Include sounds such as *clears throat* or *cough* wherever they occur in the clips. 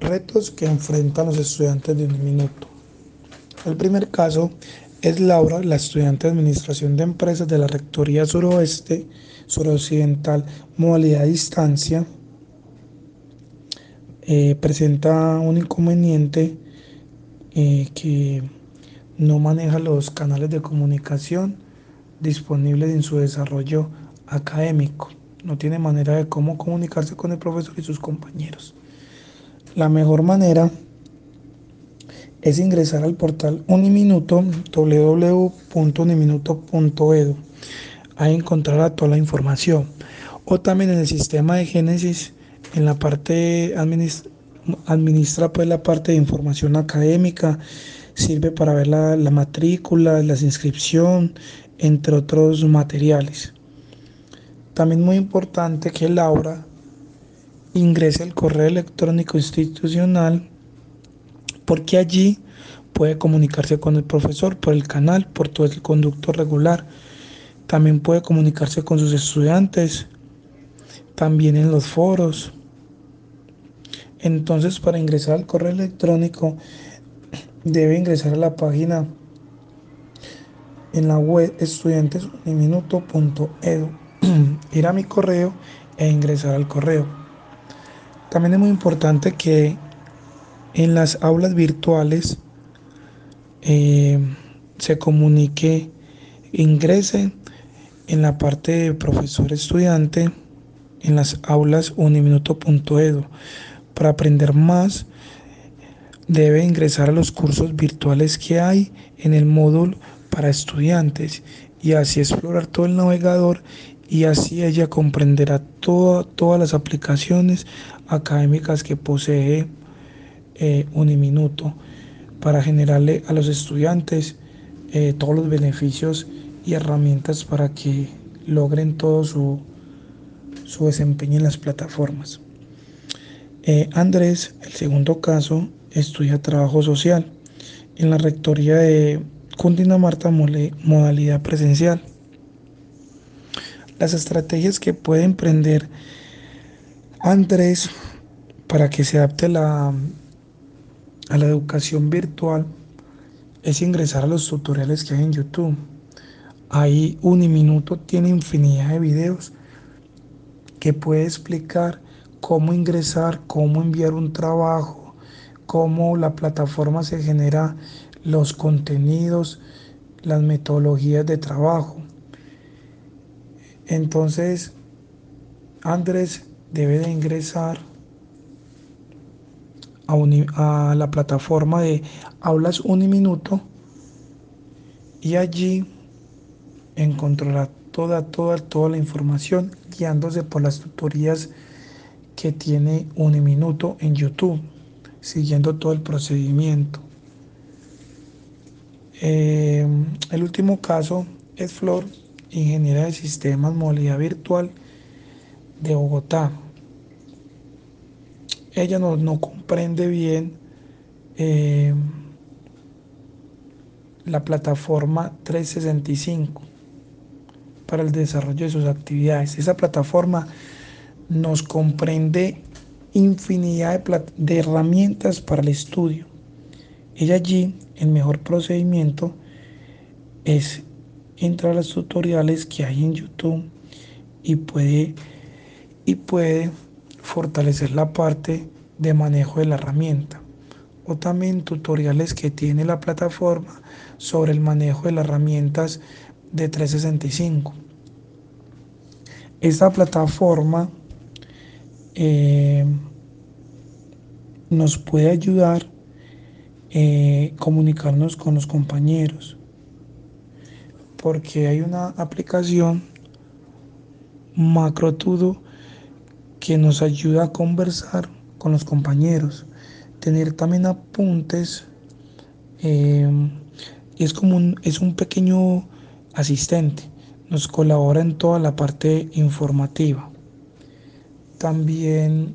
Retos que enfrentan los estudiantes de un minuto. El primer caso es Laura, la estudiante de Administración de Empresas de la Rectoría Suroeste, Suroccidental, modalidad a distancia. Eh, presenta un inconveniente eh, que no maneja los canales de comunicación disponibles en su desarrollo académico. No tiene manera de cómo comunicarse con el profesor y sus compañeros. La mejor manera es ingresar al portal Uniminuto, www.uniminuto.edu. Ahí encontrará toda la información. O también en el sistema de Génesis, en la parte administra, pues la parte de información académica, sirve para ver la, la matrícula, la inscripción, entre otros materiales. También muy importante que Laura ingrese al correo electrónico institucional porque allí puede comunicarse con el profesor por el canal, por todo el conducto regular. También puede comunicarse con sus estudiantes, también en los foros. Entonces, para ingresar al correo electrónico, debe ingresar a la página en la web estudiantesuniminuto.edu, *clears throat* ir a mi correo e ingresar al correo. También es muy importante que en las aulas virtuales eh, se comunique, ingrese en la parte de profesor estudiante en las aulas uniminuto.edu. Para aprender más, debe ingresar a los cursos virtuales que hay en el módulo para estudiantes y así explorar todo el navegador y así ella comprenderá todas las aplicaciones académicas que posee eh, Uniminuto para generarle a los estudiantes eh, todos los beneficios y herramientas para que logren todo su, su desempeño en las plataformas. Eh, Andrés, el segundo caso, estudia trabajo social en la rectoría de Cundinamarca modalidad presencial. Las estrategias que puede emprender Andrés para que se adapte la, a la educación virtual es ingresar a los tutoriales que hay en YouTube. Ahí Uniminuto tiene infinidad de videos que puede explicar cómo ingresar, cómo enviar un trabajo, cómo la plataforma se genera los contenidos, las metodologías de trabajo. Entonces, Andrés debe de ingresar a, la plataforma de Aulas Uniminuto y allí encontrará toda, toda, toda la información guiándose por las tutorías que tiene Uniminuto en YouTube, siguiendo todo el procedimiento. Eh, el último caso es Flor, ingeniera de sistemas, modalidad virtual de Bogotá. Ella no, comprende bien eh, la plataforma 365 para el desarrollo de sus actividades. Esa plataforma nos comprende infinidad de herramientas para el estudio. Ella allí, el mejor procedimiento es entrar a los tutoriales que hay en YouTube y puede, y puede fortalecer la parte de manejo de la herramienta. O también tutoriales que tiene la plataforma sobre el manejo de las herramientas de 365. Esta plataforma eh, nos puede ayudar eh, comunicarnos con los compañeros. Porque hay una aplicación macrotudo que nos ayuda a conversar con los compañeros. Tener también apuntes. Eh, es como un, es un pequeño asistente. Nos colabora en toda la parte informativa. También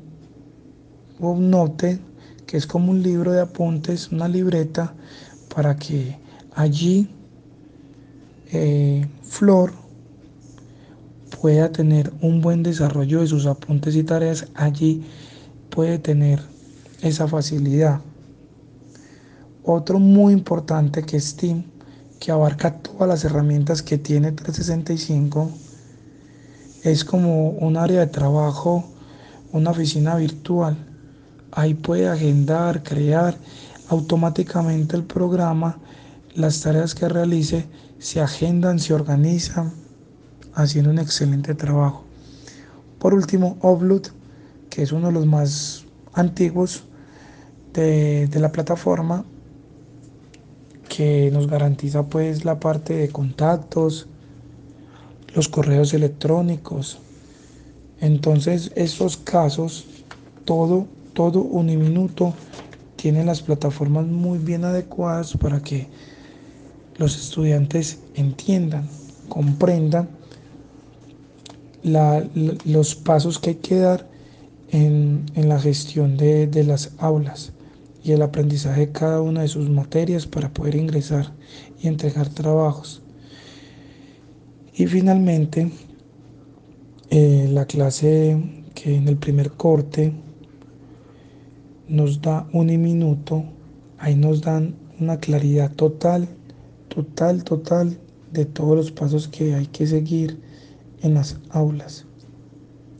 un note que es como un libro de apuntes, una libreta, para que allí eh, Flor pueda tener un buen desarrollo de sus apuntes y tareas. Allí puede tener esa facilidad. Otro muy importante que es Team, que abarca todas las herramientas que tiene 365, es como un área de trabajo, una oficina virtual. Ahí puede agendar, crear automáticamente el programa, las tareas que realice se agendan, se organizan, haciendo un excelente trabajo. Por último, Upload, que es uno de los más antiguos de, de la plataforma, que nos garantiza pues la parte de contactos, los correos electrónicos. Entonces, esos casos, todo, todo Uniminuto tiene las plataformas muy bien adecuadas para que los estudiantes entiendan, comprendan los pasos que hay que dar en, la gestión de, las aulas y el aprendizaje de cada una de sus materias para poder ingresar y entregar trabajos. Y finalmente, eh, la clase que en el primer corte nos da un minuto, ahí nos dan una claridad total, total, total de todos los pasos que hay que seguir en las aulas.